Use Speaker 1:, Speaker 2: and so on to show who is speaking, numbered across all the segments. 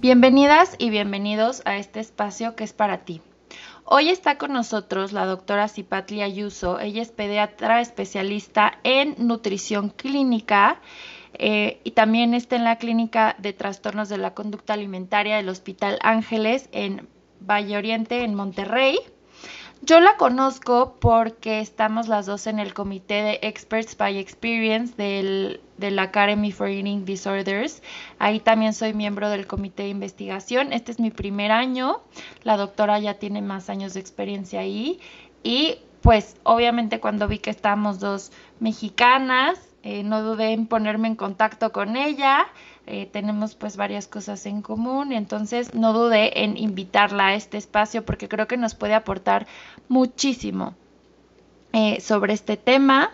Speaker 1: Bienvenidas y bienvenidos a este espacio que es para ti. Hoy está con nosotros la doctora Cipatli Ayuso. Ella es pediatra especialista en nutrición clínica eh, y también está en la clínica de trastornos de la conducta alimentaria del Hospital Ángeles en Valle Oriente, en Monterrey. Yo la conozco porque estamos las dos en el comité de Experts by Experience del, de la Academy for Eating Disorders. Ahí también soy miembro del comité de investigación. Este es mi primer año. La doctora ya tiene más años de experiencia ahí. Y pues obviamente cuando vi que estábamos dos mexicanas, eh, no dudé en ponerme en contacto con ella eh, tenemos pues varias cosas en común, entonces no dudé en invitarla a este espacio porque creo que nos puede aportar muchísimo eh, sobre este tema.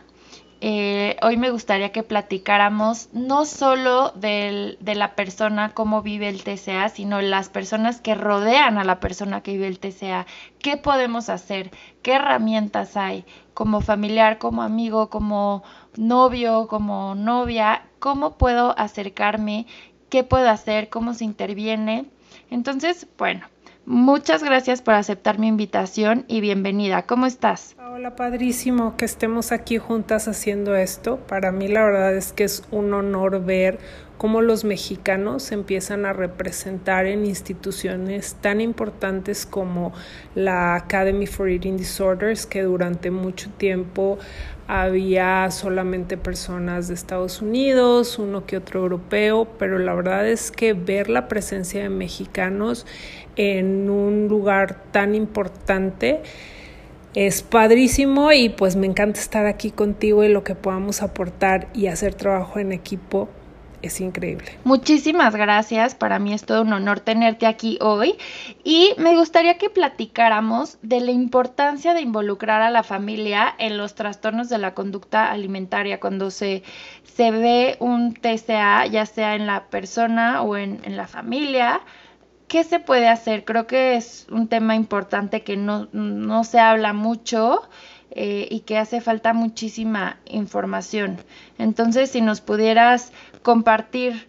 Speaker 1: Eh, hoy me gustaría que platicáramos no solo de la persona, cómo vive el TCA, sino las personas que rodean a la persona que vive el TCA. ¿Qué podemos hacer? ¿Qué herramientas hay? Como familiar, como amigo, como novio, como novia, cómo puedo acercarme, qué puedo hacer, cómo se interviene. Entonces, bueno, muchas gracias por aceptar mi invitación y bienvenida. ¿Cómo estás?
Speaker 2: Hola, padrísimo que estemos aquí juntas haciendo esto. Para mí la verdad es que es un honor ver cómo los mexicanos empiezan a representar en instituciones tan importantes como la Academy for Eating Disorders, que durante mucho tiempo había solamente personas de Estados Unidos, uno que otro europeo, pero la verdad es que ver la presencia de mexicanos en un lugar tan importante es padrísimo y pues me encanta estar aquí contigo y lo que podamos aportar y hacer trabajo en equipo es increíble.
Speaker 1: Muchísimas gracias, para mí es todo un honor tenerte aquí hoy y me gustaría que platicáramos de la importancia de involucrar a la familia en los trastornos de la conducta alimentaria cuando se, se ve un TCA, ya sea en la persona o en, en la familia. ¿Qué se puede hacer? Creo que es un tema importante que no, no se habla mucho eh, y que hace falta muchísima información. Entonces, si nos pudieras compartir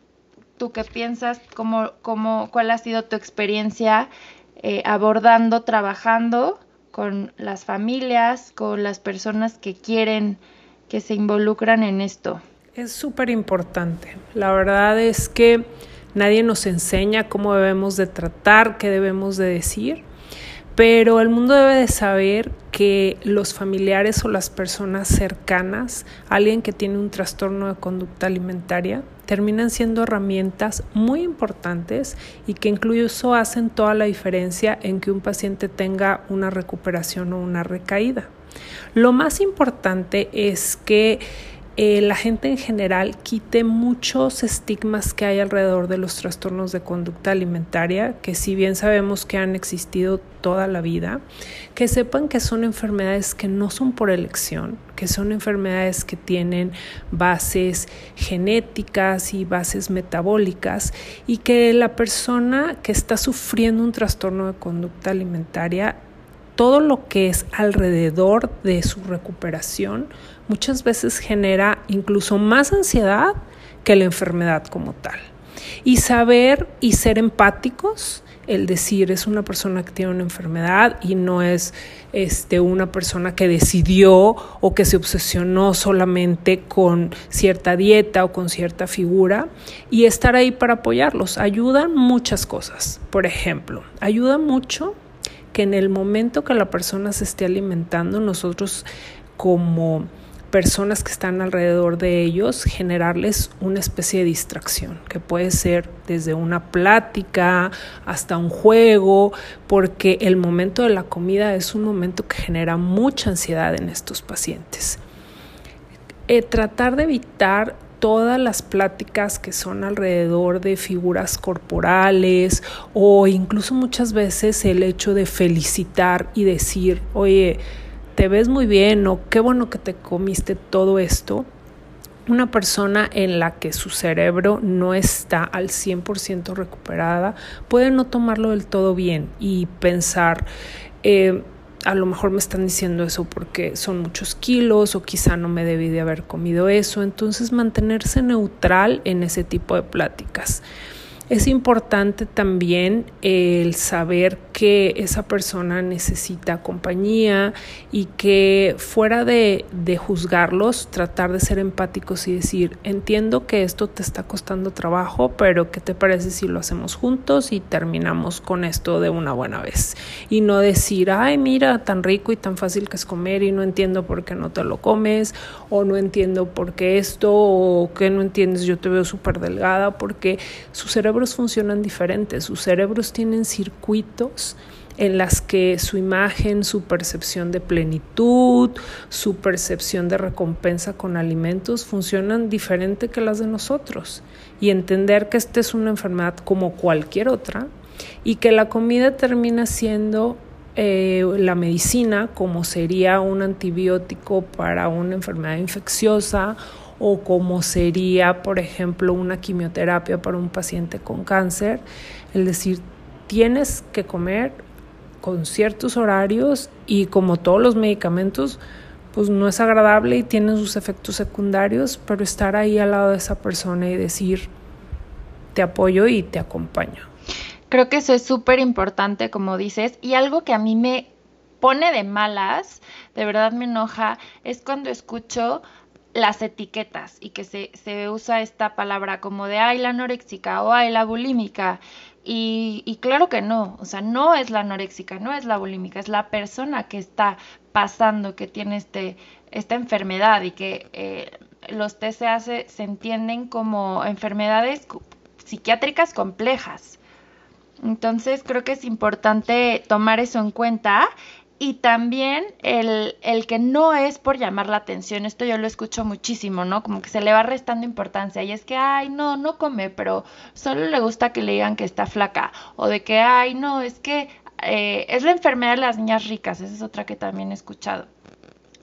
Speaker 1: tú qué piensas, cómo, cómo, cuál ha sido tu experiencia eh, abordando, trabajando con las familias, con las personas que quieren, que se involucran en esto.
Speaker 2: Es súper importante. La verdad es que nadie nos enseña cómo debemos de tratar, qué debemos de decir pero el mundo debe de saber que los familiares o las personas cercanas, alguien que tiene un trastorno de conducta alimentaria, terminan siendo herramientas muy importantes y que incluso hacen toda la diferencia en que un paciente tenga una recuperación o una recaída. Lo más importante es que eh, la gente en general quite muchos estigmas que hay alrededor de los trastornos de conducta alimentaria, que si bien sabemos que han existido toda la vida, que sepan que son enfermedades que no son por elección, que son enfermedades que tienen bases genéticas y bases metabólicas y que la persona que está sufriendo un trastorno de conducta alimentaria todo lo que es alrededor de su recuperación muchas veces genera incluso más ansiedad que la enfermedad como tal. Y saber y ser empáticos, el decir es una persona que tiene una enfermedad y no es este, una persona que decidió o que se obsesionó solamente con cierta dieta o con cierta figura y estar ahí para apoyarlos. Ayudan muchas cosas. Por ejemplo, ayuda mucho que en el momento que la persona se esté alimentando, nosotros como personas que están alrededor de ellos, generarles una especie de distracción, que puede ser desde una plática hasta un juego, porque el momento de la comida es un momento que genera mucha ansiedad en estos pacientes. eh, tratar de evitar todas las pláticas que son alrededor de figuras corporales o incluso muchas veces el hecho de felicitar y decir, oye, te ves muy bien o qué bueno que te comiste todo esto. Una persona en la que su cerebro no está al 100% recuperada puede no tomarlo del todo bien y pensar, eh, a lo mejor me están diciendo eso porque son muchos kilos o quizá no me debí de haber comido eso. Entonces mantenerse neutral en ese tipo de pláticas. Es importante también el saber que esa persona necesita compañía y que fuera de, de, juzgarlos, tratar de ser empáticos y decir, entiendo que esto te está costando trabajo, pero ¿qué te parece si lo hacemos juntos y terminamos con esto de una buena vez? Y no decir, ay, mira, tan rico y tan fácil que es comer y no entiendo por qué no te lo comes, o no entiendo por qué esto, o que no entiendes, yo te veo súper delgada, porque su cerebro funcionan diferentes, sus cerebros tienen circuitos en las que su imagen, su percepción de plenitud, su percepción de recompensa con alimentos funcionan diferente que las de nosotros. Y entender que esta es una enfermedad como cualquier otra y que la comida termina siendo eh, la medicina, como sería un antibiótico para una enfermedad infecciosa o como sería, por ejemplo, una quimioterapia para un paciente con cáncer, el decir, tienes que comer con ciertos horarios y como todos los medicamentos, pues no es agradable y tiene sus efectos secundarios, pero estar ahí al lado de esa persona y decir, te apoyo y te acompaño.
Speaker 1: Creo que eso es súper importante, como dices, y algo que a mí me pone de malas, de verdad me enoja, es cuando escucho las etiquetas y que se, se, usa esta palabra como de ay la anoréxica o ay la bulímica y, y, claro que no, o sea, no es la anoréxica, no es la bulímica, es la persona que está pasando, que tiene este, esta enfermedad y que eh, los TCA se, se entienden como enfermedades psiquiátricas complejas. Entonces creo que es importante tomar eso en cuenta y también el, el, que no es por llamar la atención, esto yo lo escucho muchísimo, ¿no? Como que se le va restando importancia y es que, ay, no, no come, pero solo le gusta que le digan que está flaca o de que, ay, no, es que eh, es la enfermedad de las niñas ricas, esa es otra que también he escuchado.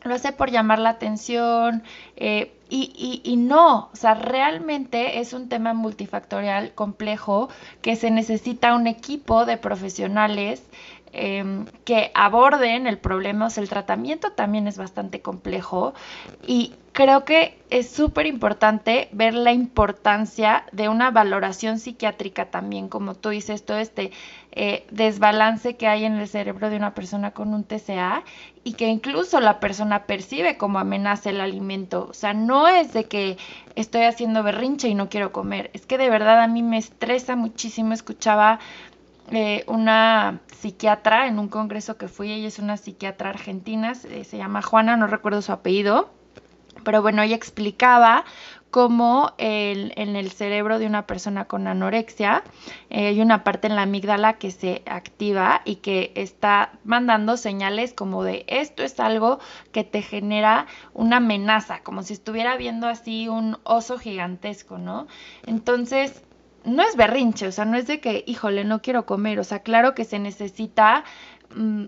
Speaker 1: Lo hace por llamar la atención eh, y, y, y no, o sea, realmente es un tema multifactorial complejo que se necesita un equipo de profesionales Em, que aborden el problema, o sea, el tratamiento también es bastante complejo y creo que es súper importante ver la importancia de una valoración psiquiátrica también, como tú dices, todo este eh, desbalance que hay en el cerebro de una persona con un TCA y que incluso la persona percibe como amenaza el alimento. O sea, no es de que estoy haciendo berrinche y no quiero comer, es que de verdad a mí me estresa muchísimo. Escuchaba eh, una psiquiatra en un congreso que fui, ella es una psiquiatra argentina, se, llama Juana, no recuerdo su apellido, pero bueno, ella explicaba cómo en el cerebro de una persona con anorexia eh, hay una parte en la amígdala que se activa y que está mandando señales como de esto es algo que te genera una amenaza, como si estuviera viendo así un oso gigantesco, ¿no? Entonces, no es berrinche, o sea, no es de que, híjole, no quiero comer, o sea, claro que se necesita mm,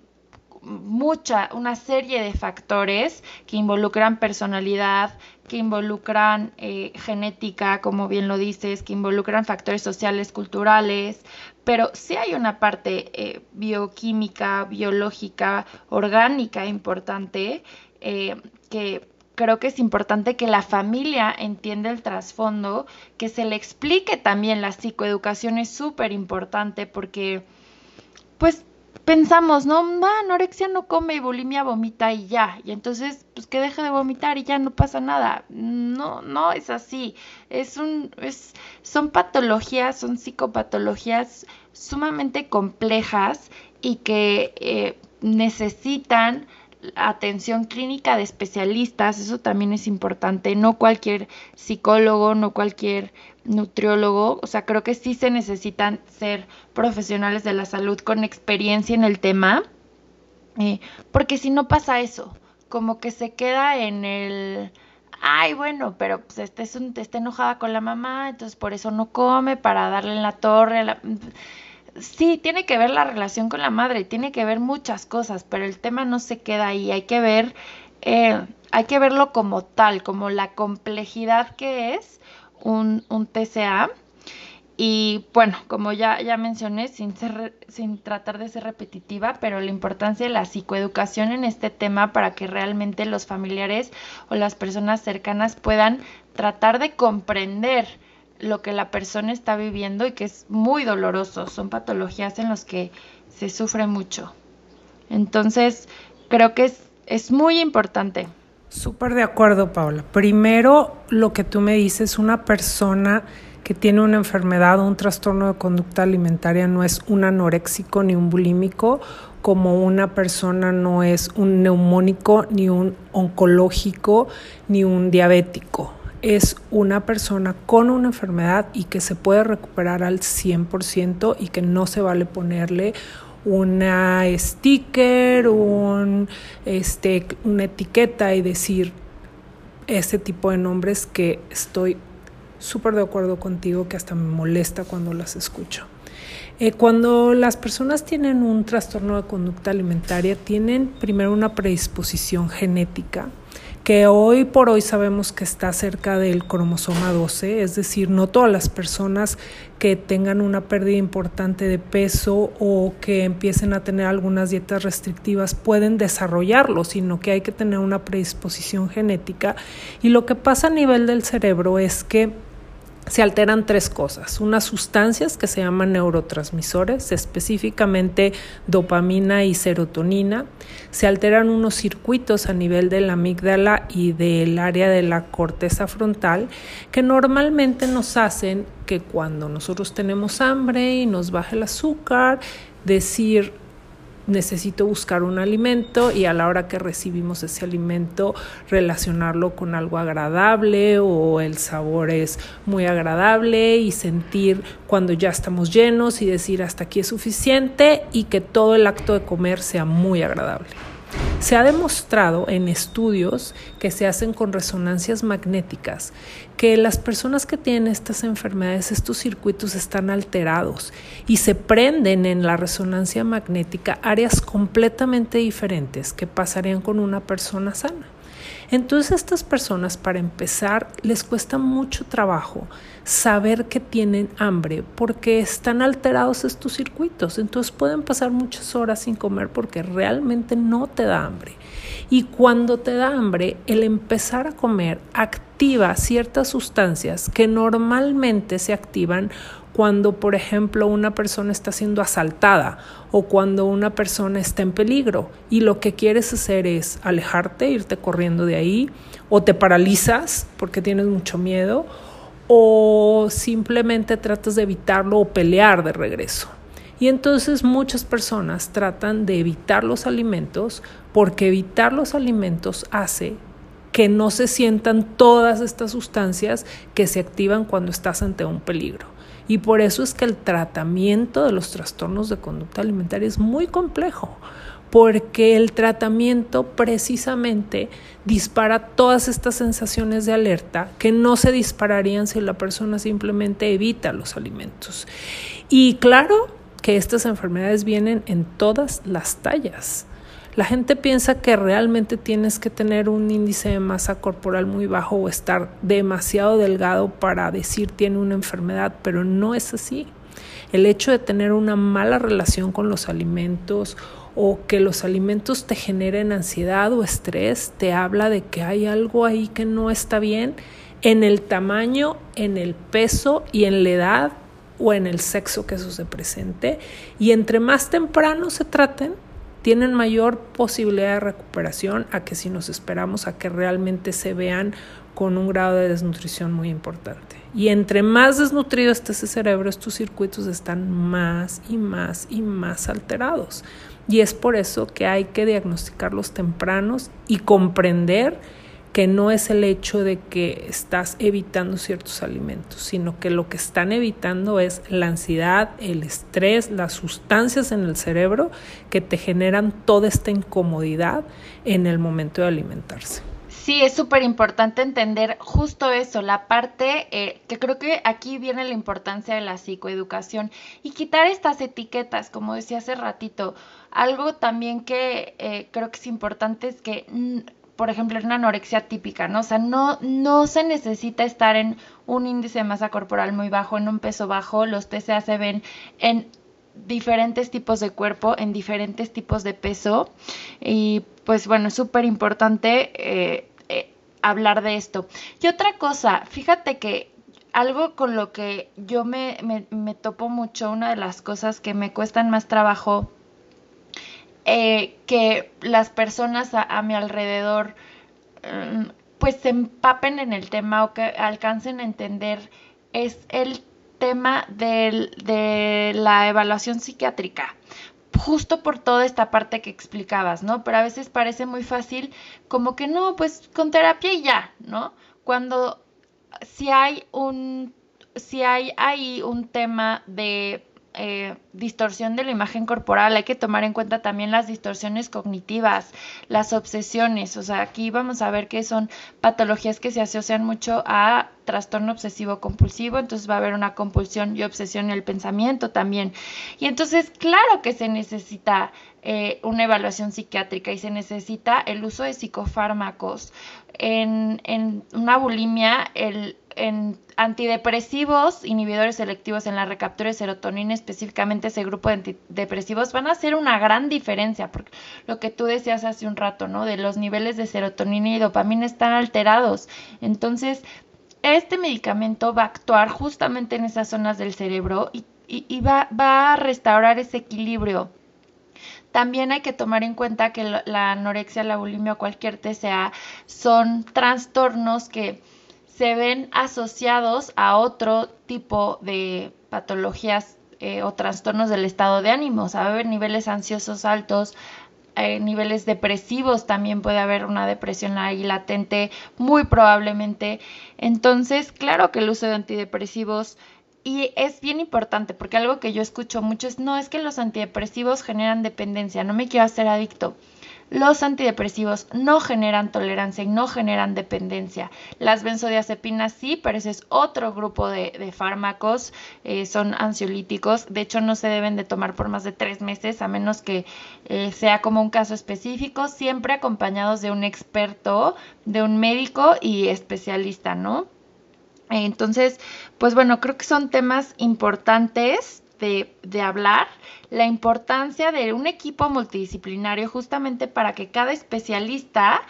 Speaker 1: mucha, una serie de factores que involucran personalidad, que involucran eh, genética, como bien lo dices, que involucran factores sociales, culturales, pero sí hay una parte eh, bioquímica, biológica, orgánica importante eh, que creo que es importante que la familia entienda el trasfondo, que se le explique también la psicoeducación es súper importante porque, pues, pensamos, no, anorexia no come y bulimia vomita y ya, y entonces, pues que deje de vomitar y ya no pasa nada. No, no es así. Es un, es, son patologías, son psicopatologías sumamente complejas y que eh, necesitan atención clínica de especialistas, eso también es importante, no cualquier psicólogo, no cualquier nutriólogo, o sea, creo que sí se necesitan ser profesionales de la salud con experiencia en el tema, eh, porque si no pasa eso, como que se queda en el, ay, bueno, pero pues este es un, está enojada con la mamá, entonces por eso no come, para darle en la torre. La... Sí, tiene que ver la relación con la madre, tiene que ver muchas cosas, pero el tema no se queda ahí, hay que ver, eh, hay que verlo como tal, como la complejidad que es un, TCA y bueno, como ya, ya mencioné, sin, ser, sin tratar de ser repetitiva, pero la importancia de la psicoeducación en este tema para que realmente los familiares o las personas cercanas puedan tratar de comprender lo que la persona está viviendo y que es muy doloroso. Son patologías en las que se sufre mucho. Entonces, creo que es, es muy importante.
Speaker 2: Súper de acuerdo, Paula. Primero, lo que tú me dices, una persona que tiene una enfermedad o un trastorno de conducta alimentaria no es un anoréxico ni un bulímico, como una persona no es un neumónico, ni un oncológico, ni un diabético. Es una persona con una enfermedad y que se puede recuperar al 100% y que no se vale ponerle una sticker, un, este, una etiqueta y decir ese tipo de nombres que estoy súper de acuerdo contigo que hasta me molesta cuando las escucho. Eh, cuando las personas tienen un trastorno de conducta alimentaria, tienen primero una predisposición genética que hoy por hoy sabemos que está cerca del cromosoma 12, es decir, no todas las personas que tengan una pérdida importante de peso o que empiecen a tener algunas dietas restrictivas pueden desarrollarlo, sino que hay que tener una predisposición genética. Y lo que pasa a nivel del cerebro es que se alteran tres cosas, unas sustancias que se llaman neurotransmisores, específicamente dopamina y serotonina, se alteran unos circuitos a nivel de la amígdala y del área de la corteza frontal que normalmente nos hacen que cuando nosotros tenemos hambre y nos baja el azúcar, decir necesito buscar un alimento y a la hora que recibimos ese alimento relacionarlo con algo agradable o el sabor es muy agradable y sentir cuando ya estamos llenos y decir hasta aquí es suficiente y que todo el acto de comer sea muy agradable. Se ha demostrado en estudios que se hacen con resonancias magnéticas que las personas que tienen estas enfermedades, estos circuitos están alterados y se prenden en la resonancia magnética áreas completamente diferentes que pasarían con una persona sana. Entonces estas personas, para empezar, les cuesta mucho trabajo saber que tienen hambre porque están alterados estos circuitos. Entonces pueden pasar muchas horas sin comer porque realmente no te da hambre. Y cuando te da hambre, el empezar a comer activa ciertas sustancias que normalmente se activan cuando, por ejemplo, una persona está siendo asaltada o cuando una persona está en peligro y lo que quieres hacer es alejarte, irte corriendo de ahí o te paralizas porque tienes mucho miedo o simplemente tratas de evitarlo o pelear de regreso. Y entonces muchas personas tratan de evitar los alimentos porque evitar los alimentos hace que no se sientan todas estas sustancias que se activan cuando estás ante un peligro. Y por eso es que el tratamiento de los trastornos de conducta alimentaria es muy complejo, porque el tratamiento precisamente dispara todas estas sensaciones de alerta que no se dispararían si la persona simplemente evita los alimentos. Y claro que estas enfermedades vienen en todas las tallas. La gente piensa que realmente tienes que tener un índice de masa corporal muy bajo o estar demasiado delgado para decir tiene una enfermedad, pero no es así. El hecho de tener una mala relación con los alimentos o que los alimentos te generen ansiedad o estrés, te habla de que hay algo ahí que no está bien en el tamaño, en el peso y en la edad o en el sexo que eso se presente. Y entre más temprano se traten, tienen mayor posibilidad de recuperación a que si nos esperamos a que realmente se vean con un grado de desnutrición muy importante. Y entre más desnutrido esté ese cerebro, estos circuitos están más y más y más alterados. Y es por eso que hay que diagnosticarlos tempranos y comprender que no es el hecho de que estás evitando ciertos alimentos, sino que lo que están evitando es la ansiedad, el estrés, las sustancias en el cerebro que te generan toda esta incomodidad en el momento de alimentarse.
Speaker 1: Sí, es súper importante entender justo eso, la parte eh, que creo que aquí viene la importancia de la psicoeducación y quitar estas etiquetas, como decía hace ratito. Algo también que eh, creo que es importante es que, mm, por ejemplo, en una anorexia típica, ¿no? O sea, no, no se necesita estar en un índice de masa corporal muy bajo, en un peso bajo, los TCA se ven en diferentes tipos de cuerpo, en diferentes tipos de peso y pues bueno, es súper importante eh, eh, hablar de esto. Y otra cosa, fíjate que algo con lo que yo me, me, topo mucho, una de las cosas que me cuestan más trabajo, eh, que las personas a, mi alrededor mm, pues se empapen en el tema o que alcancen a entender es el tema de la evaluación psiquiátrica justo por toda esta parte que explicabas, ¿no? Pero a veces parece muy fácil como que no, pues con terapia y ya, ¿no? Cuando si hay un, si hay ahí un tema de eh, distorsión de la imagen corporal, hay que tomar en cuenta también las distorsiones cognitivas, las obsesiones, o sea, aquí vamos a ver que son patologías que se asocian mucho a trastorno obsesivo compulsivo, entonces va a haber una compulsión y obsesión en el pensamiento también. Y entonces, claro que se necesita eh, una evaluación psiquiátrica y se necesita el uso de psicofármacos. En, en una bulimia, el en antidepresivos, inhibidores selectivos en la recaptura de serotonina, específicamente ese grupo de antidepresivos, van a hacer una gran diferencia, porque lo que tú decías hace un rato, ¿no? De los niveles de serotonina y dopamina están alterados. Entonces, este medicamento va a actuar justamente en esas zonas del cerebro y, va, va a restaurar ese equilibrio. También hay que tomar en cuenta que la anorexia, la bulimia o cualquier TCA son trastornos que se ven asociados a otro tipo de patologías eh, o trastornos del estado de ánimo. O sea, va a haber niveles ansiosos altos, eh, niveles depresivos, también puede haber una depresión ahí latente, muy probablemente. Entonces, claro que el uso de antidepresivos y es bien importante porque algo que yo escucho mucho es, no, es que los antidepresivos generan dependencia, no me quiero hacer adicto. Los antidepresivos no generan tolerancia y no generan dependencia. Las benzodiazepinas sí, pero ese es otro grupo de, fármacos, eh, son ansiolíticos. De hecho, no se deben de tomar por más de tres meses, a menos que eh, sea como un caso específico, siempre acompañados de un experto, de un médico y especialista, ¿no? Entonces, pues bueno, creo que son temas importantes de, de hablar la importancia de un equipo multidisciplinario justamente para que cada especialista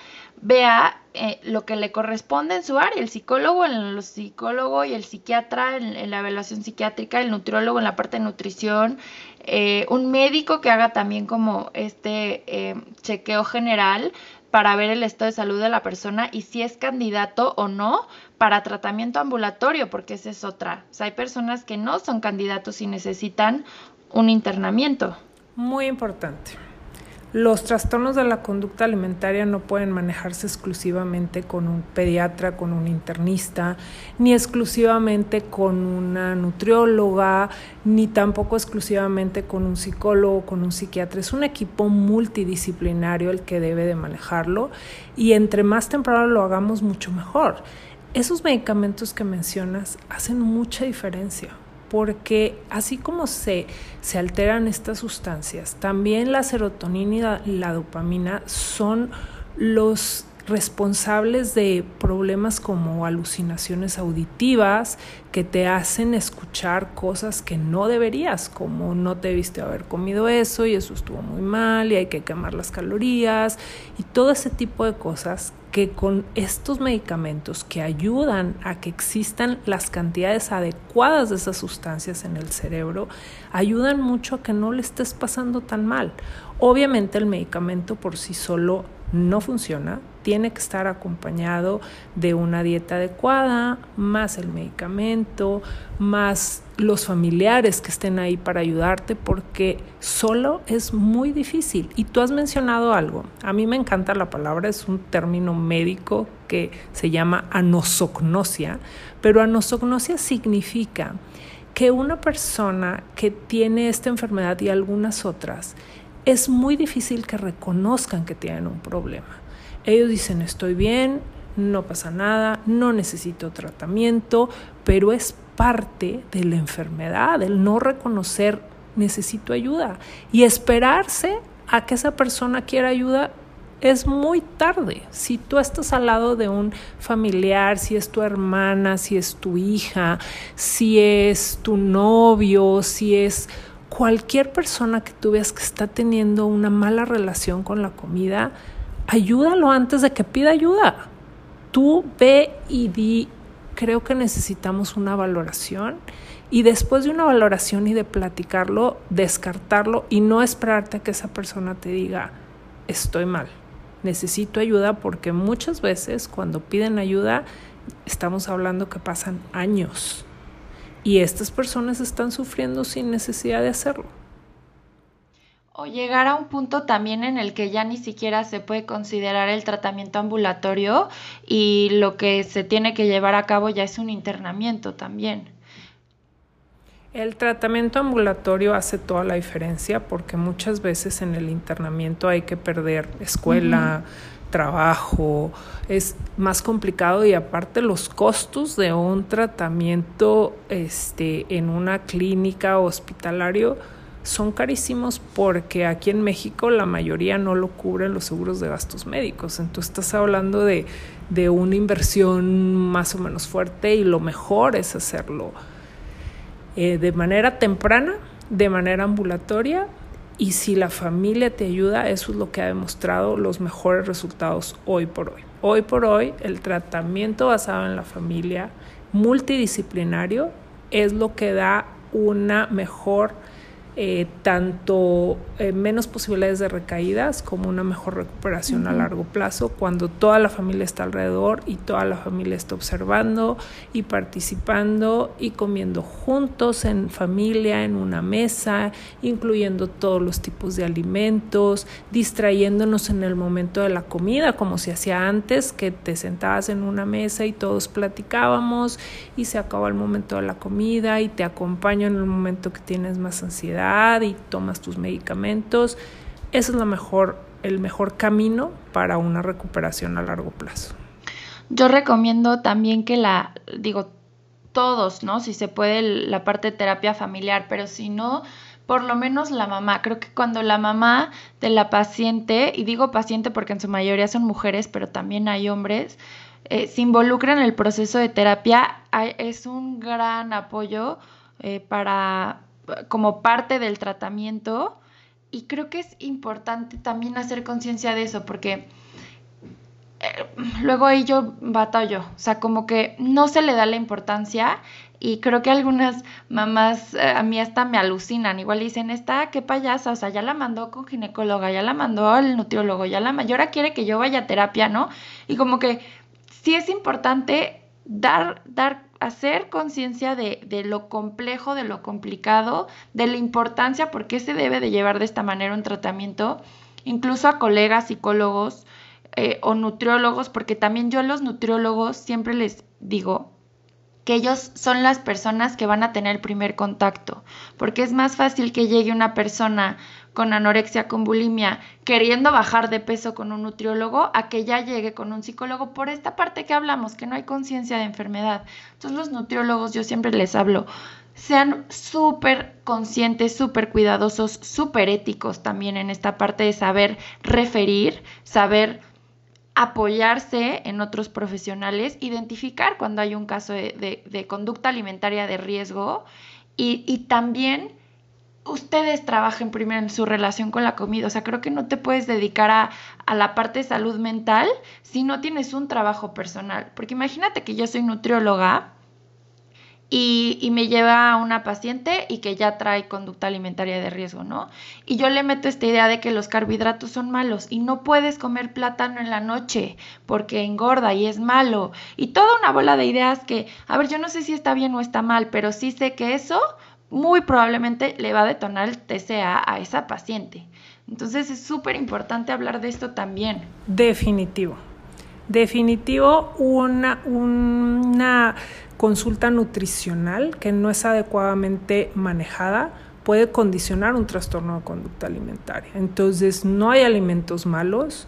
Speaker 1: vea eh, lo que le corresponde en su área, el psicólogo, el psicólogo y el psiquiatra en, la evaluación psiquiátrica, el nutriólogo en la parte de nutrición, eh, un médico que haga también como este eh, chequeo general para ver el estado de salud de la persona y si es candidato o no para tratamiento ambulatorio, porque esa es otra. O sea, hay personas que no son candidatos y necesitan un internamiento.
Speaker 2: Muy importante. Los trastornos de la conducta alimentaria no pueden manejarse exclusivamente con un pediatra, con un internista, ni exclusivamente con una nutrióloga, ni tampoco exclusivamente con un psicólogo, con un psiquiatra. Es un equipo multidisciplinario el que debe de manejarlo y entre más temprano lo hagamos, mucho mejor. Esos medicamentos que mencionas hacen mucha diferencia porque así como se, se alteran estas sustancias, también la serotonina y la dopamina son los responsables de problemas como alucinaciones auditivas que te hacen escuchar cosas que no deberías, como no te viste haber comido eso y eso estuvo muy mal y hay que quemar las calorías y todo ese tipo de cosas que con estos medicamentos que ayudan a que existan las cantidades adecuadas de esas sustancias en el cerebro, ayudan mucho a que no le estés pasando tan mal. Obviamente el medicamento por sí solo no funciona, tiene que estar acompañado de una dieta adecuada, más el medicamento, más los familiares que estén ahí para ayudarte, porque solo es muy difícil. Y tú has mencionado algo, a mí me encanta la palabra, es un término médico que se llama anosognosia, pero anosognosia significa que una persona que tiene esta enfermedad y algunas otras, es muy difícil que reconozcan que tienen un problema. Ellos dicen estoy bien, no pasa nada, no necesito tratamiento, pero es parte de la enfermedad, el no reconocer necesito ayuda y esperarse a que esa persona quiera ayuda es muy tarde. Si tú estás al lado de un familiar, si es tu hermana, si es tu hija, si es tu novio, si es cualquier persona que tú veas que está teniendo una mala relación con la comida, ayúdalo antes de que pida ayuda. Tú ve y di, creo que necesitamos una valoración y después de una valoración y de platicarlo, descartarlo y no esperarte a que esa persona te diga, estoy mal, necesito ayuda porque muchas veces cuando piden ayuda estamos hablando que pasan años y estas personas están sufriendo sin necesidad de hacerlo.
Speaker 1: O llegar a un punto también en el que ya ni siquiera se puede considerar el tratamiento ambulatorio y lo que se tiene que llevar a cabo ya es un internamiento también.
Speaker 2: El tratamiento ambulatorio hace toda la diferencia porque muchas veces en el internamiento hay que perder escuela, trabajo, es más complicado y aparte los costos de un tratamiento este, en una clínica hospitalario son carísimos porque aquí en México la mayoría no lo cubren los seguros de gastos médicos. Entonces estás hablando de, de una inversión más o menos fuerte y lo mejor es hacerlo eh, de manera temprana, de manera ambulatoria y si la familia te ayuda, eso es lo que ha demostrado los mejores resultados hoy por hoy. Hoy por hoy, el tratamiento basado en la familia multidisciplinario es lo que da una mejor eh, tanto eh, menos posibilidades de recaídas como una mejor recuperación a largo plazo cuando toda la familia está alrededor y toda la familia está observando y participando y comiendo juntos en familia, en una mesa, incluyendo todos los tipos de alimentos, distrayéndonos en el momento de la comida como se hacía antes, que te sentabas en una mesa y todos platicábamos y se acaba el momento de la comida y te acompaño en el momento que tienes más ansiedad y tomas tus medicamentos. Ese es lo mejor, el mejor camino para una recuperación a largo plazo.
Speaker 1: Yo recomiendo también que la, digo, todos, ¿no? Si se puede la parte de terapia familiar, pero si no, por lo menos la mamá. Creo que cuando la mamá de la paciente, y digo paciente porque en su mayoría son mujeres, pero también hay hombres, eh, se involucra en el proceso de terapia, es un gran apoyo eh, para, como parte del tratamiento. Y creo que es importante también hacer conciencia de eso porque eh, luego ahí yo batallo, o sea, como que no se le da la importancia y creo que algunas mamás eh, a mí hasta me alucinan, igual dicen, está, qué payasa, o sea, ya la mandó con ginecóloga, ya la mandó al nutriólogo, ya la y ahora quiere que yo vaya a terapia, ¿no? Y como que sí es importante dar, dar hacer conciencia de, de, lo complejo, de lo complicado, de la importancia, por qué se debe de llevar de esta manera un tratamiento, incluso a colegas psicólogos eh, o nutriólogos, porque también yo los nutriólogos siempre les digo que ellos son las personas que van a tener el primer contacto, porque es más fácil que llegue una persona con anorexia, con bulimia, queriendo bajar de peso con un nutriólogo, a que ya llegue con un psicólogo por esta parte que hablamos, que no hay conciencia de enfermedad. Entonces los nutriólogos, yo siempre les hablo, sean súper conscientes, súper cuidadosos, súper éticos también en esta parte de saber referir, saber apoyarse en otros profesionales, identificar cuando hay un caso de, conducta alimentaria de riesgo y, y también ustedes trabajen primero en su relación con la comida. O sea, creo que no te puedes dedicar a, a, la parte de salud mental si no tienes un trabajo personal. Porque imagínate que yo soy nutrióloga y, y, me lleva a una paciente y que ya trae conducta alimentaria de riesgo, ¿no? Y yo le meto esta idea de que los carbohidratos son malos y no puedes comer plátano en la noche porque engorda y es malo. Y toda una bola de ideas que, a ver, yo no sé si está bien o está mal, pero sí sé que eso muy probablemente le va a detonar el TCA a esa paciente. Entonces es súper importante hablar de esto también.
Speaker 2: Definitivo. Definitivo, una, una consulta nutricional que no es adecuadamente manejada puede condicionar un trastorno de conducta alimentaria. Entonces, no hay alimentos malos.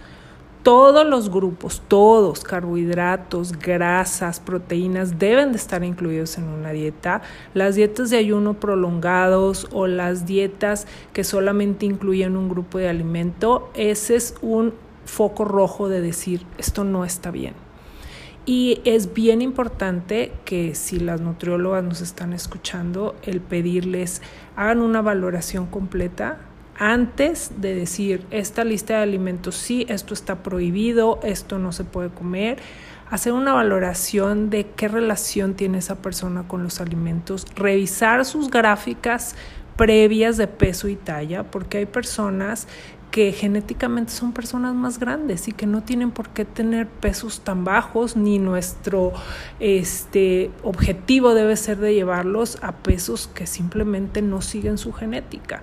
Speaker 2: Todos los grupos, todos, carbohidratos, grasas, proteínas, deben de estar incluidos en una dieta. Las dietas de ayuno prolongados o las dietas que solamente incluyen un grupo de alimento, ese es un foco rojo de decir, esto no está bien. Y es bien importante que si las nutriólogas nos están escuchando, el pedirles hagan una valoración completa antes de decir esta lista de alimentos sí, esto está prohibido, esto no se puede comer, hacer una valoración de qué relación tiene esa persona con los alimentos, revisar sus gráficas previas de peso y talla, porque hay personas que genéticamente son personas más grandes y que no tienen por qué tener pesos tan bajos, ni nuestro este, objetivo debe ser de llevarlos a pesos que simplemente no siguen su genética.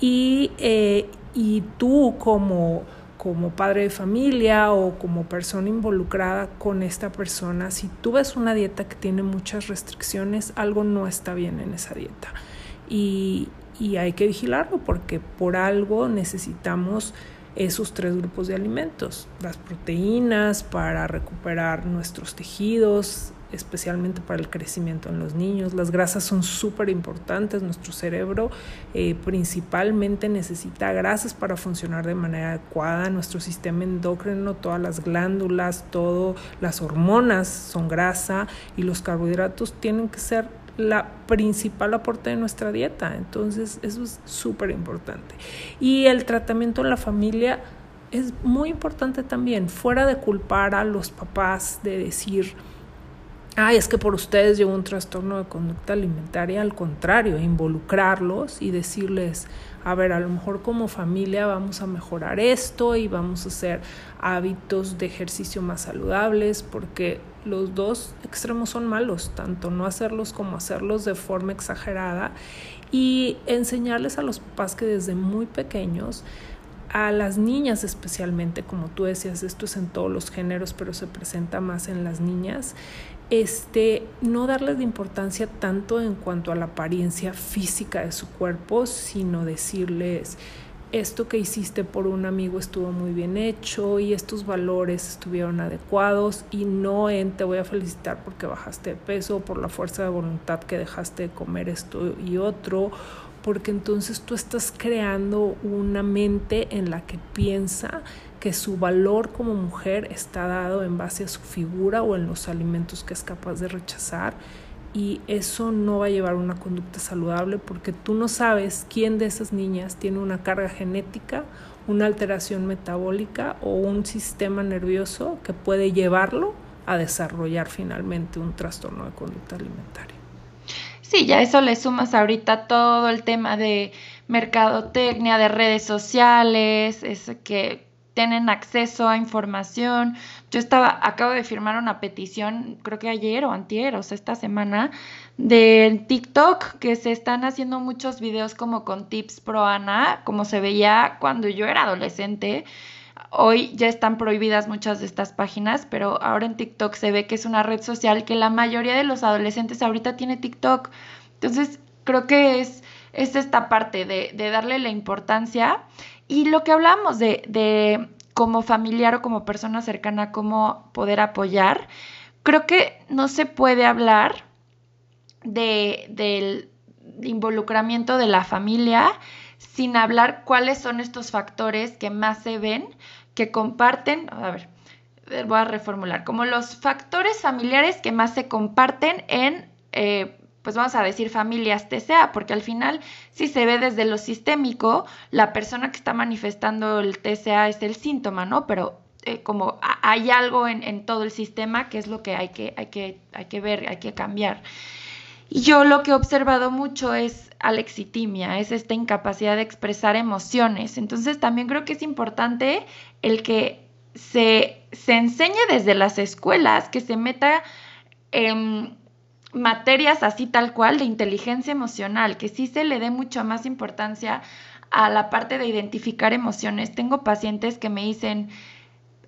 Speaker 2: Y, eh, y tú como como padre de familia o como persona involucrada con esta persona, si tú ves una dieta que tiene muchas restricciones, algo no está bien en esa dieta. Y, y hay que vigilarlo porque por algo necesitamos esos tres grupos de alimentos, las proteínas para recuperar nuestros tejidos, especialmente para el crecimiento en los niños. Las grasas son súper importantes. Nuestro cerebro eh, principalmente necesita grasas para funcionar de manera adecuada. Nuestro sistema endocrino, todas las glándulas, todas las hormonas son grasa y los carbohidratos tienen que ser la principal aporte de nuestra dieta. Entonces, eso es súper importante. Y el tratamiento en la familia es muy importante también, fuera de culpar a los papás de decir, ay, es que por ustedes llevo un trastorno de conducta alimentaria, al contrario, involucrarlos y decirles, a ver, a lo mejor como familia vamos a mejorar esto y vamos a hacer hábitos de ejercicio más saludables, porque los dos extremos son malos, tanto no hacerlos como hacerlos de forma exagerada y enseñarles a los papás que desde muy pequeños a las niñas especialmente, como tú decías, esto es en todos los géneros, pero se presenta más en las niñas, este, no darles de importancia tanto en cuanto a la apariencia física de su cuerpo, sino decirles, esto que hiciste por un amigo estuvo muy bien hecho y estos valores estuvieron adecuados y no en te voy a felicitar porque bajaste de peso por la fuerza de voluntad que dejaste de comer esto y otro, porque entonces tú estás creando una mente en la que piensa que su valor como mujer está dado en base a su figura o en los alimentos que es capaz de rechazar y eso no va a llevar una conducta saludable porque tú no sabes quién de esas niñas tiene una carga genética, una alteración metabólica o un sistema nervioso que puede llevarlo a desarrollar finalmente un trastorno de conducta alimentaria.
Speaker 1: Sí, ya eso le sumas ahorita todo el tema de mercadotecnia, de redes sociales, es que tienen acceso a información. Yo estaba, acabo de firmar una petición, creo que ayer o antier, esta semana, de TikTok, que se están haciendo muchos videos como con tips pro Ana, como se veía cuando yo era adolescente. Hoy ya están prohibidas muchas de estas páginas, pero ahora en TikTok se ve que es una red social que la mayoría de los adolescentes ahorita tiene TikTok. Entonces, creo que es, es esta parte de darle la importancia y lo que hablamos de, de como familiar o como persona cercana, cómo poder apoyar, creo que no se puede hablar de, del involucramiento de la familia sin hablar cuáles son estos factores que más se ven, que comparten, a ver, voy a reformular, como los factores familiares que más se comparten en eh, pues vamos a decir familias TCA, porque al final si se ve desde lo sistémico, la persona que está manifestando el TCA es el síntoma, ¿no? Pero eh, como hay algo en, todo el sistema que es lo que hay que, hay, que, hay que ver, hay que cambiar. Y yo lo que he observado mucho es alexitimia, es esta incapacidad de expresar emociones. Entonces también creo que es importante el que se, se enseñe desde las escuelas, que se meta... en materias así tal cual de inteligencia emocional, que sí se le dé mucha más importancia a la parte de identificar emociones. Tengo pacientes que me dicen,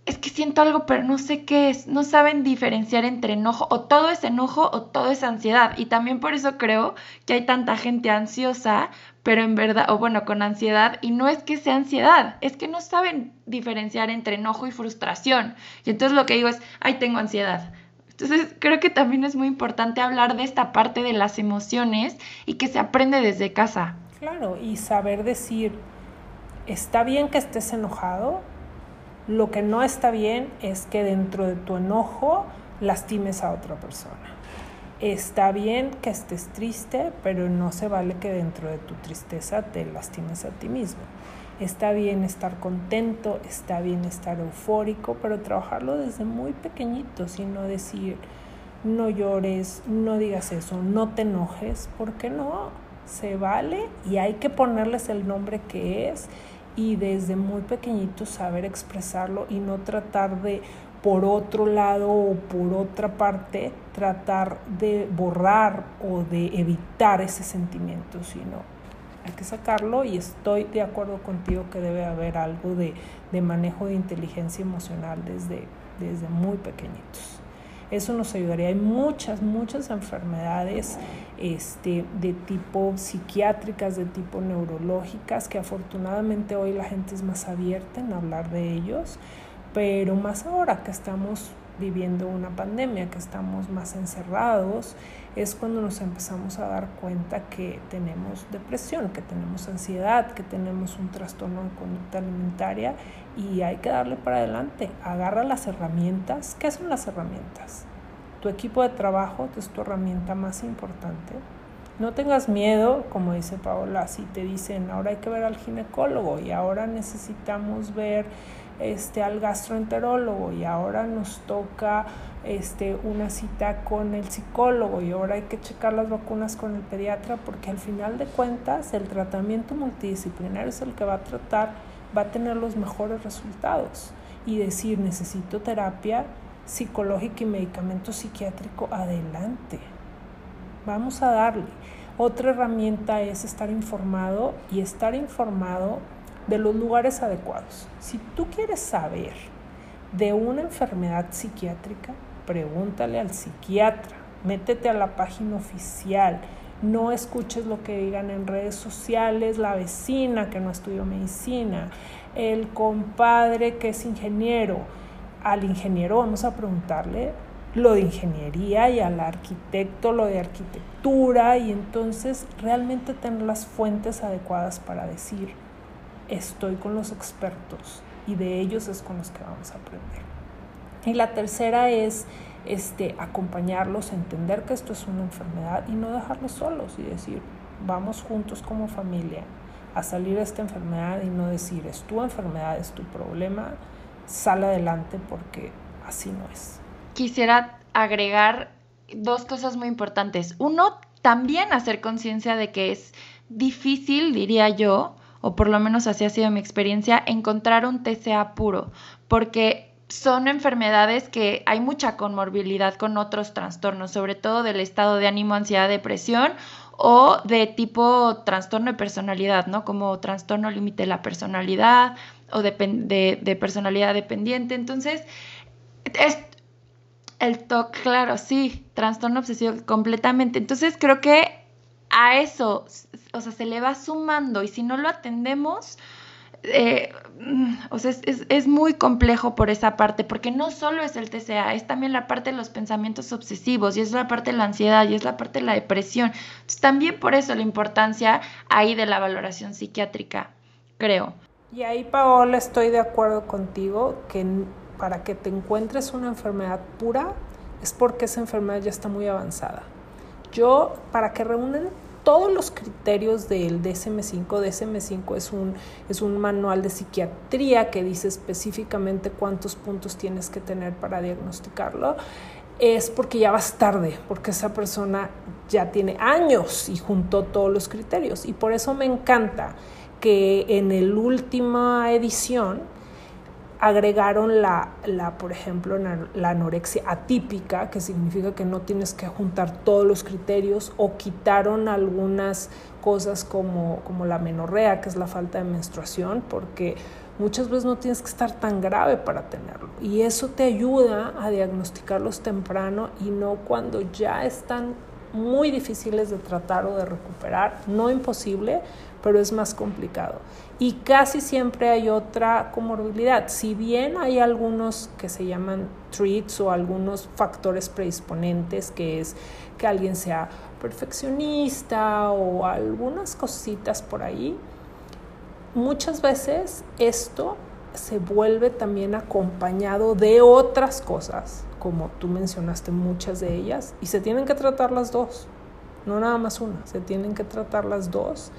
Speaker 1: es que siento algo, pero no sé qué es. No saben diferenciar entre enojo, o todo es enojo o todo es ansiedad. Y también por eso creo que hay tanta gente ansiosa, pero en verdad, o bueno, con ansiedad, y no es que sea ansiedad, es que no saben diferenciar entre enojo y frustración. Y entonces lo que digo es, ay, tengo ansiedad. Entonces creo que también es muy importante hablar de esta parte de las emociones y que se aprende desde casa.
Speaker 2: Claro, y saber decir, está bien que estés enojado, lo que no está bien es que dentro de tu enojo lastimes a otra persona. Está bien que estés triste, pero no se vale que dentro de tu tristeza te lastimes a ti mismo. Está bien estar contento, está bien estar eufórico, pero trabajarlo desde muy pequeñito, sino decir, no llores, no digas eso, no te enojes, porque no, se vale y hay que ponerles el nombre que es y desde muy pequeñito saber expresarlo y no tratar de por otro lado o por otra parte tratar de borrar o de evitar ese sentimiento, sino hay que sacarlo y estoy de acuerdo contigo que debe haber algo de, de manejo de inteligencia emocional desde, desde muy pequeñitos. Eso nos ayudaría. Hay muchas, muchas enfermedades este, de tipo psiquiátricas, de tipo neurológicas, que afortunadamente hoy la gente es más abierta en hablar de ellos, pero más ahora que estamos viviendo una pandemia, que estamos más encerrados, es cuando nos empezamos a dar cuenta que tenemos depresión, que tenemos ansiedad, que tenemos un trastorno de conducta alimentaria y hay que darle para adelante. Agarra las herramientas. ¿Qué son las herramientas? Tu equipo de trabajo es tu herramienta más importante. No tengas miedo, como dice Paola, si te dicen ahora hay que ver al ginecólogo y ahora necesitamos ver este, al gastroenterólogo y ahora nos toca este, una cita con el psicólogo y ahora hay que checar las vacunas con el pediatra porque al final de cuentas el tratamiento multidisciplinario es el que va a tratar, va a tener los mejores resultados y decir necesito terapia psicológica y medicamento psiquiátrico, adelante. Vamos a darle. Otra herramienta es estar informado y estar informado de los lugares adecuados. Si tú quieres saber de una enfermedad psiquiátrica, pregúntale al psiquiatra, métete a la página oficial, no escuches lo que digan en redes sociales, la vecina que no estudió medicina, el compadre que es ingeniero. Al ingeniero vamos a preguntarle lo de ingeniería y al arquitecto lo de arquitectura y entonces realmente tener las fuentes adecuadas para decir estoy con los expertos y de ellos es con los que vamos a aprender. Y la tercera es este, acompañarlos, entender que esto es una enfermedad y no dejarlos solos y decir, vamos juntos como familia a salir de esta enfermedad y no decir, es tu enfermedad, es tu problema, sal adelante porque así no es.
Speaker 1: Quisiera agregar dos cosas muy importantes. Uno, también hacer conciencia de que es difícil, diría yo, o por lo menos así ha sido mi experiencia, encontrar un TCA puro, porque son enfermedades que hay mucha conmorbilidad con otros trastornos, sobre todo del estado de ánimo, ansiedad, depresión o de tipo trastorno de personalidad, ¿no? Como trastorno límite de la personalidad o de, de, personalidad dependiente. Entonces, es el TOC, claro, sí, trastorno obsesivo completamente. Entonces, creo que a eso, o sea, se le va sumando y si no lo atendemos, eh, o sea, es, muy complejo por esa parte, porque no solo es el TCA, es también la parte de los pensamientos obsesivos, y es la parte de la ansiedad, y es la parte de la depresión. también por eso la importancia ahí de la valoración psiquiátrica, creo.
Speaker 2: Y ahí, Paola, estoy de acuerdo contigo que para que te encuentres una enfermedad pura es porque esa enfermedad ya está muy avanzada. Yo, para que reúnen todos los criterios del DSM5, DSM5 es un, es un manual de psiquiatría que dice específicamente cuántos puntos tienes que tener para diagnosticarlo, es porque ya vas tarde, porque esa persona ya tiene años y juntó todos los criterios. Y por eso me encanta que en la última edición agregaron la, la, por ejemplo, la anorexia atípica, que significa que no tienes que juntar todos los criterios, o quitaron algunas cosas como, como la menorrea, que es la falta de menstruación, porque muchas veces no tienes que estar tan grave para tenerlo. Y eso te ayuda a diagnosticarlos temprano y no cuando ya están muy difíciles de tratar o de recuperar, no imposible, pero es más complicado. Y casi siempre hay otra comorbilidad. Si bien hay algunos que se llaman treats o algunos factores predisponentes, que es que alguien sea perfeccionista o algunas cositas por ahí, muchas veces esto se vuelve también acompañado de otras cosas, como tú mencionaste muchas de ellas, y se tienen que tratar las dos, no nada más una, se tienen que tratar las dos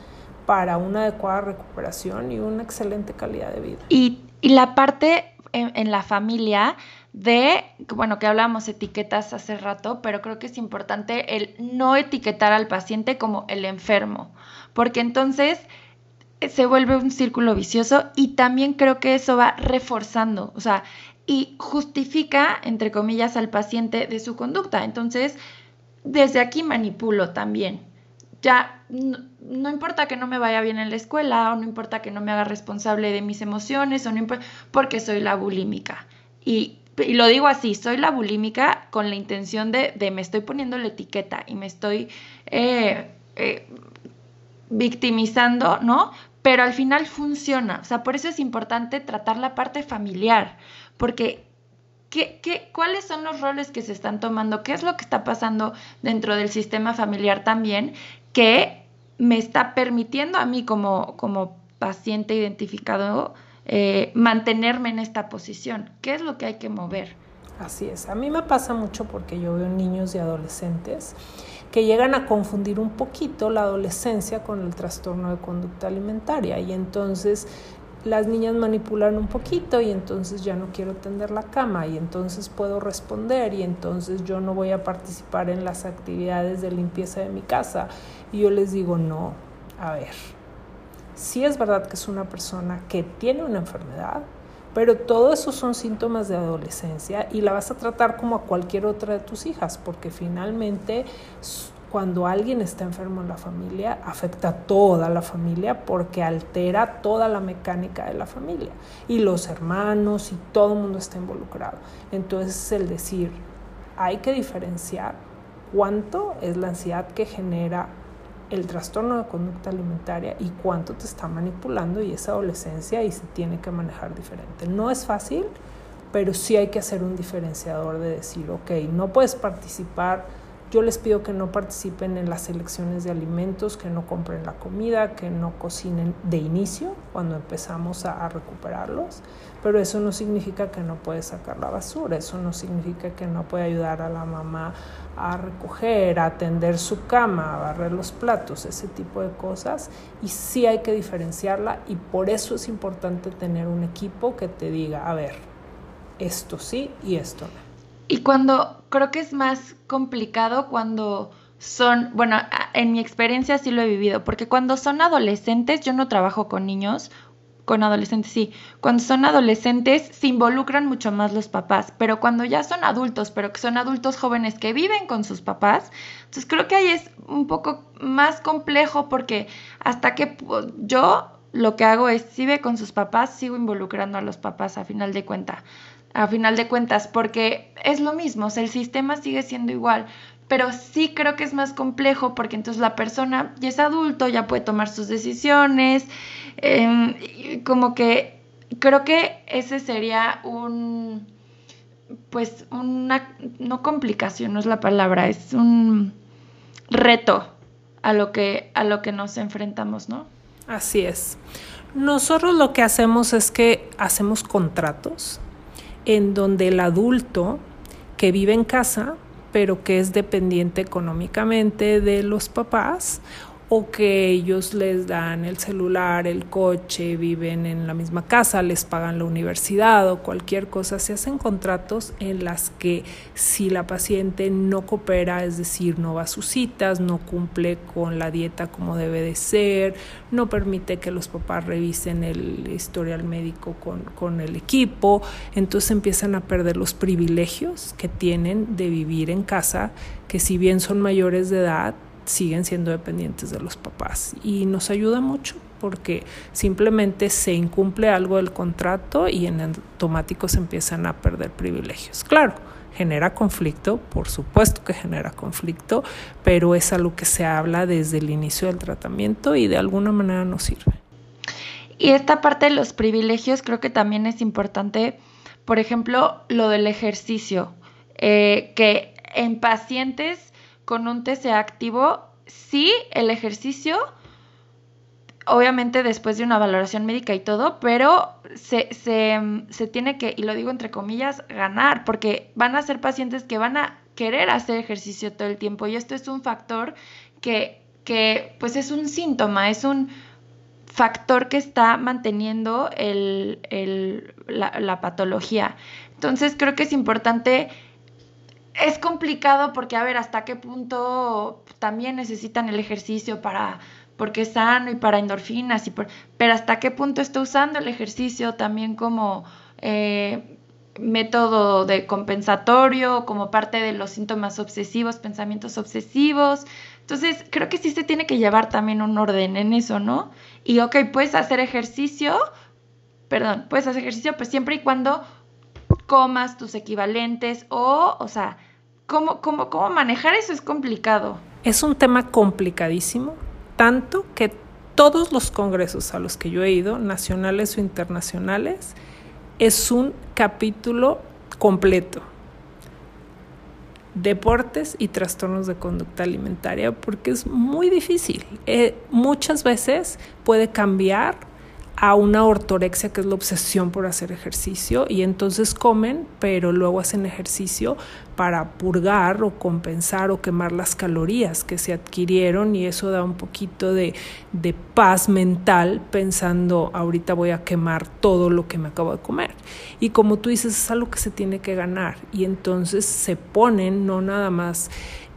Speaker 2: para una adecuada recuperación y una excelente calidad de vida.
Speaker 1: Y, la parte en, la familia de, bueno, que hablábamos etiquetas hace rato, pero creo que es importante el no etiquetar al paciente como el enfermo, porque entonces se vuelve un círculo vicioso y también creo que eso va reforzando, o sea, y justifica, entre comillas, al paciente de su conducta. Entonces, desde aquí manipulo también. Ya no, importa que no me vaya bien en la escuela, o no importa que no me haga responsable de mis emociones, o no importa, porque soy la bulímica. Y, lo digo así, soy la bulímica con la intención de, de me estoy poniendo la etiqueta y me estoy eh, eh, victimizando, ¿no? pero al final funciona. O sea, por eso es importante tratar la parte familiar, porque ¿qué, qué, cuáles son los roles que se están tomando? ¿Qué es lo que está pasando dentro del sistema familiar también que me está permitiendo a mí como, como paciente identificado eh, mantenerme en esta posición? ¿Qué es lo que hay que mover?
Speaker 2: Así es. A mí me pasa mucho porque yo veo niños y adolescentes que llegan a confundir un poquito la adolescencia con el trastorno de conducta alimentaria y entonces las niñas manipulan un poquito y entonces ya no quiero tender la cama y entonces puedo responder y entonces yo no voy a participar en las actividades de limpieza de mi casa. Y yo les digo, no, a ver, si es verdad que es una persona que tiene una enfermedad, pero todo eso son síntomas de adolescencia y la vas a tratar como a cualquier otra de tus hijas, porque finalmente cuando alguien está enfermo en la familia, afecta a toda la familia porque altera toda la mecánica de la familia. Y los hermanos y todo el mundo está involucrado. Entonces el decir, hay que diferenciar cuánto es la ansiedad que genera el trastorno de conducta alimentaria y cuánto te está manipulando y esa adolescencia y se tiene que manejar diferente. No es fácil, pero sí hay que hacer un diferenciador de decir, ok, no puedes participar, yo les pido que no participen en las selecciones de alimentos, que no compren la comida, que no cocinen de inicio cuando empezamos a, recuperarlos, pero eso no significa que no puede sacar la basura, eso no significa que no puede ayudar a la mamá a recoger, a atender su cama, a barrer los platos, ese tipo de cosas. Y sí hay que diferenciarla y por eso es importante tener un equipo que te diga, a ver, esto sí y esto no.
Speaker 1: Y cuando creo que es más complicado cuando son, bueno, en mi experiencia sí lo he vivido, porque cuando son adolescentes, yo no trabajo con niños, con adolescentes, sí. Cuando son adolescentes se involucran mucho más los papás, pero cuando ya son adultos, pero que son adultos jóvenes que viven con sus papás, entonces creo que ahí es un poco más complejo porque hasta que yo lo que hago es, si ve con sus papás, sigo involucrando a los papás a final de cuenta, a final de cuentas, porque es lo mismo, o sea, el sistema sigue siendo igual, pero sí creo que es más complejo porque entonces la persona ya es adulto, ya puede tomar sus decisiones, em, como que creo que ese sería un, pues una, no complicación, no es la palabra, es un reto a lo que, a lo que nos enfrentamos, ¿no?
Speaker 2: Así es. Nosotros lo que hacemos es que hacemos contratos en donde el adulto que vive en casa pero que es dependiente económicamente de los papás o que ellos les dan el celular, el coche, viven en la misma casa, les pagan la universidad o cualquier cosa, se hacen contratos en las que si la paciente no coopera, es decir, no va a sus citas, no cumple con la dieta como debe de ser, no permite que los papás revisen el historial médico con, con el equipo, entonces empiezan a perder los privilegios que tienen de vivir en casa, que si bien son mayores de edad, siguen siendo dependientes de los papás y nos ayuda mucho porque simplemente se incumple algo del contrato y en automático se empiezan a perder privilegios. Claro, genera conflicto, por supuesto que genera conflicto, pero es algo que se habla desde el inicio del tratamiento y de alguna manera nos sirve.
Speaker 1: Y esta parte de los privilegios creo que también es importante, por ejemplo, lo del ejercicio, eh, que en pacientes con un TCA activo, sí, el ejercicio, obviamente después de una valoración médica y todo, pero se, se, tiene que, y lo digo entre comillas, ganar, porque van a ser pacientes que van a querer hacer ejercicio todo el tiempo y esto es un factor que, que pues es un síntoma, es un factor que está manteniendo el, el, la patología. Entonces creo que es importante es complicado porque a ver hasta qué punto también necesitan el ejercicio para porque es sano y para endorfinas y por, pero hasta qué punto está usando el ejercicio también como eh, método de compensatorio como parte de los síntomas obsesivos pensamientos obsesivos. Entonces creo que sí se tiene que llevar también un orden en eso no y ok puedes hacer ejercicio perdón puedes hacer ejercicio pues siempre y cuando comas tus equivalentes o, o sea, ¿cómo, cómo, cómo manejar eso es complicado?
Speaker 2: Es un tema complicadísimo, tanto que todos los congresos a los que yo he ido, nacionales o internacionales, es un capítulo completo. Deportes y trastornos de conducta alimentaria, porque es muy difícil. Eh, muchas veces puede cambiar a una ortorexia que es la obsesión por hacer ejercicio y entonces comen, pero luego hacen ejercicio para purgar o compensar o quemar las calorías que se adquirieron y eso da un poquito de, de paz mental pensando ahorita voy a quemar todo lo que me acabo de comer. Y como tú dices, es algo que se tiene que ganar y entonces se ponen no nada más...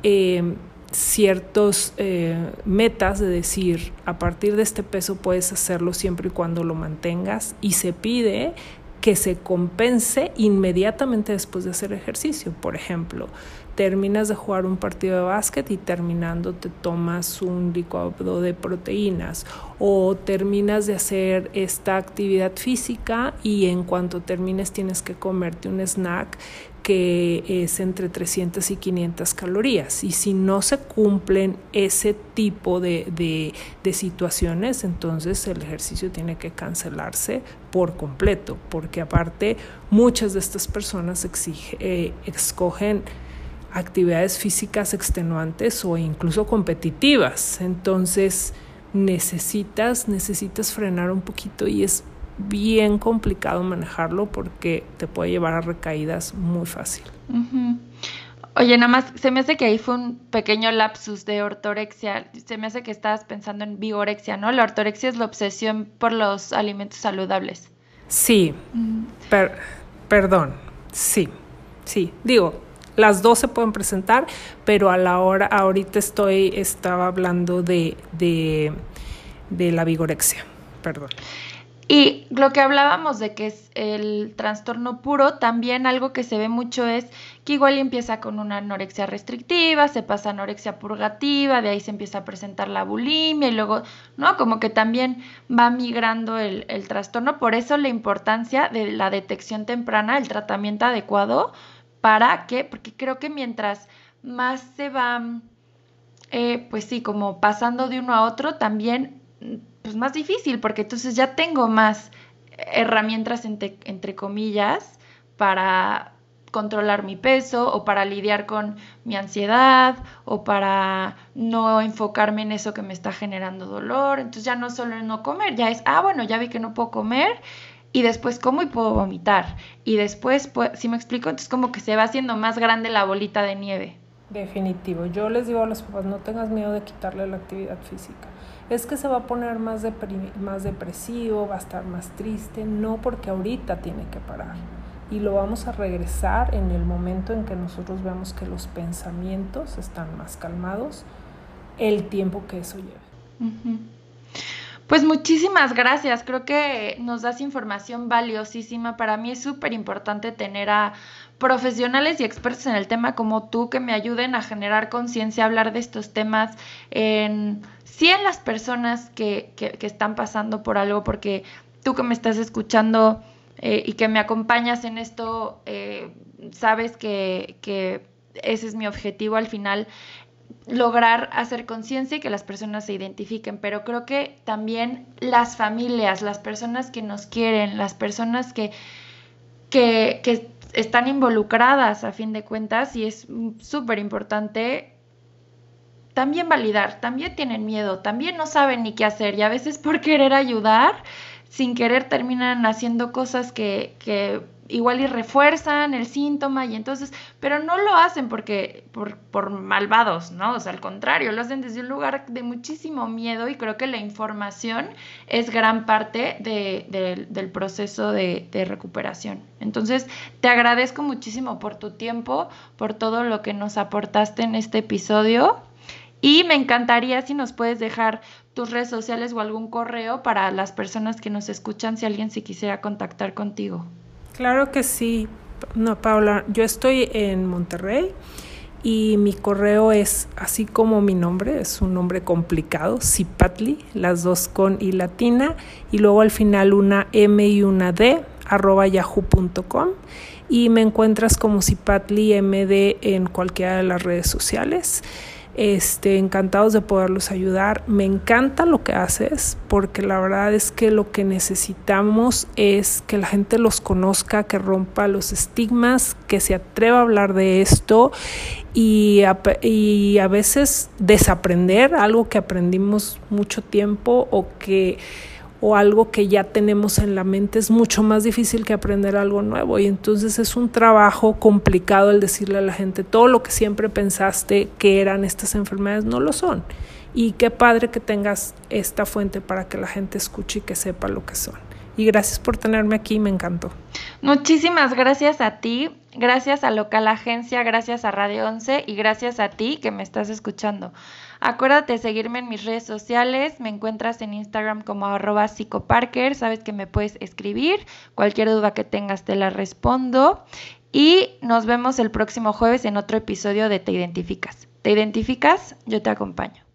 Speaker 2: Eh, ciertos eh, metas de decir a partir de este peso puedes hacerlo siempre y cuando lo mantengas y se pide que se compense inmediatamente después de hacer ejercicio. Por ejemplo, terminas de jugar un partido de básquet y terminando te tomas un licuado de proteínas o terminas de hacer esta actividad física y en cuanto termines tienes que comerte un snack que es entre 300 y 500 calorías. Y si no se cumplen ese tipo de, situaciones, entonces el ejercicio tiene que cancelarse por completo, porque aparte muchas de estas personas eh, escogen actividades físicas extenuantes o incluso competitivas. Entonces necesitas, necesitas frenar un poquito y es bien complicado manejarlo porque te puede llevar a recaídas muy fácil.
Speaker 1: Oye, nada más, se me hace que ahí fue un pequeño lapsus de ortorexia. Se me hace que estabas pensando en vigorexia, ¿no? La ortorexia es la obsesión por los alimentos saludables.
Speaker 2: Sí, perdón, sí, sí. Digo, las dos se pueden presentar, pero a la hora, ahorita estoy, estaba hablando de, de, de la vigorexia, perdón.
Speaker 1: Y lo que hablábamos de que es el trastorno puro, también algo que se ve mucho es que igual empieza con una anorexia restrictiva, se pasa a anorexia purgativa, de ahí se empieza a presentar la bulimia y luego, ¿no? Como que también va migrando el, trastorno. Por eso la importancia de la detección temprana, el tratamiento adecuado, para que, porque creo que mientras más se va, eh, pues sí, como pasando de uno a otro, también pues más difícil, porque entonces ya tengo más herramientas entre, comillas para controlar mi peso o para lidiar con mi ansiedad o para no enfocarme en eso que me está generando dolor. Entonces ya no solo no comer, ya es, ah, bueno, ya vi que no puedo comer y después como y puedo vomitar. Y después, pues, si me explico, entonces como que se va haciendo más grande la bolita de nieve.
Speaker 2: Definitivo. Yo les digo a los papás, no tengas miedo de quitarle la actividad física es que se va a poner más, más depresivo, va a estar más triste, no porque ahorita tiene que parar. Y lo vamos a regresar en el momento en que nosotros vemos que los pensamientos están más calmados, el tiempo que eso lleve.
Speaker 1: Pues muchísimas gracias. Creo que nos das información valiosísima. Para mí es súper importante tener a profesionales y expertos en el tema como tú que me ayuden a generar conciencia, hablar de estos temas en sí en las personas que, que, están pasando por algo, porque tú que me estás escuchando eh, y que me acompañas en esto, eh, sabes que, ese es mi objetivo al final lograr hacer conciencia y que las personas se identifiquen, pero creo que también las familias, las personas que nos quieren, las personas que, que están involucradas a fin de cuentas y es súper importante también validar, también tienen miedo, también no saben ni qué hacer y a veces por querer ayudar, sin querer terminan haciendo cosas que, que igual y refuerzan el síntoma y entonces, pero no lo hacen porque por, por, malvados, ¿no? O sea, al contrario, lo hacen desde un lugar de muchísimo miedo y creo que la información es gran parte de, del proceso de, de, recuperación. Entonces, te agradezco muchísimo por tu tiempo, por todo lo que nos aportaste en este episodio y me encantaría si nos puedes dejar tus redes sociales o algún correo para las personas que nos escuchan si alguien se quisiera contactar contigo.
Speaker 2: Claro que sí. No, Paula, yo estoy en Monterrey y mi correo es así como mi nombre, es un nombre complicado, Cipatli, las dos con y latina, y luego al final una M y una D, arroba yahoo.com. Y me encuentras como Cipatli MD en cualquiera de las redes sociales. Este, encantados de poderlos ayudar. Me encanta lo que haces porque la verdad es que lo que necesitamos es que la gente los conozca, que rompa los estigmas, que se atreva a hablar de esto y a, y a veces desaprender algo que aprendimos mucho tiempo o que o algo que ya tenemos en la mente es mucho más difícil que aprender algo nuevo y entonces es un trabajo complicado el decirle a la gente todo lo que siempre pensaste que eran estas enfermedades no lo son y qué padre que tengas esta fuente para que la gente escuche y que sepa lo que son y gracias por tenerme aquí, me encantó.
Speaker 1: Muchísimas gracias a ti, gracias a Local Agencia, gracias a Radio 11 y gracias a ti que me estás escuchando. Acuérdate de seguirme en mis redes sociales, me encuentras en Instagram como arroba psicoparker, sabes que me puedes escribir, cualquier duda que tengas te la respondo y nos vemos el próximo jueves en otro episodio de Te Identificas. ¿Te identificas? Yo te acompaño.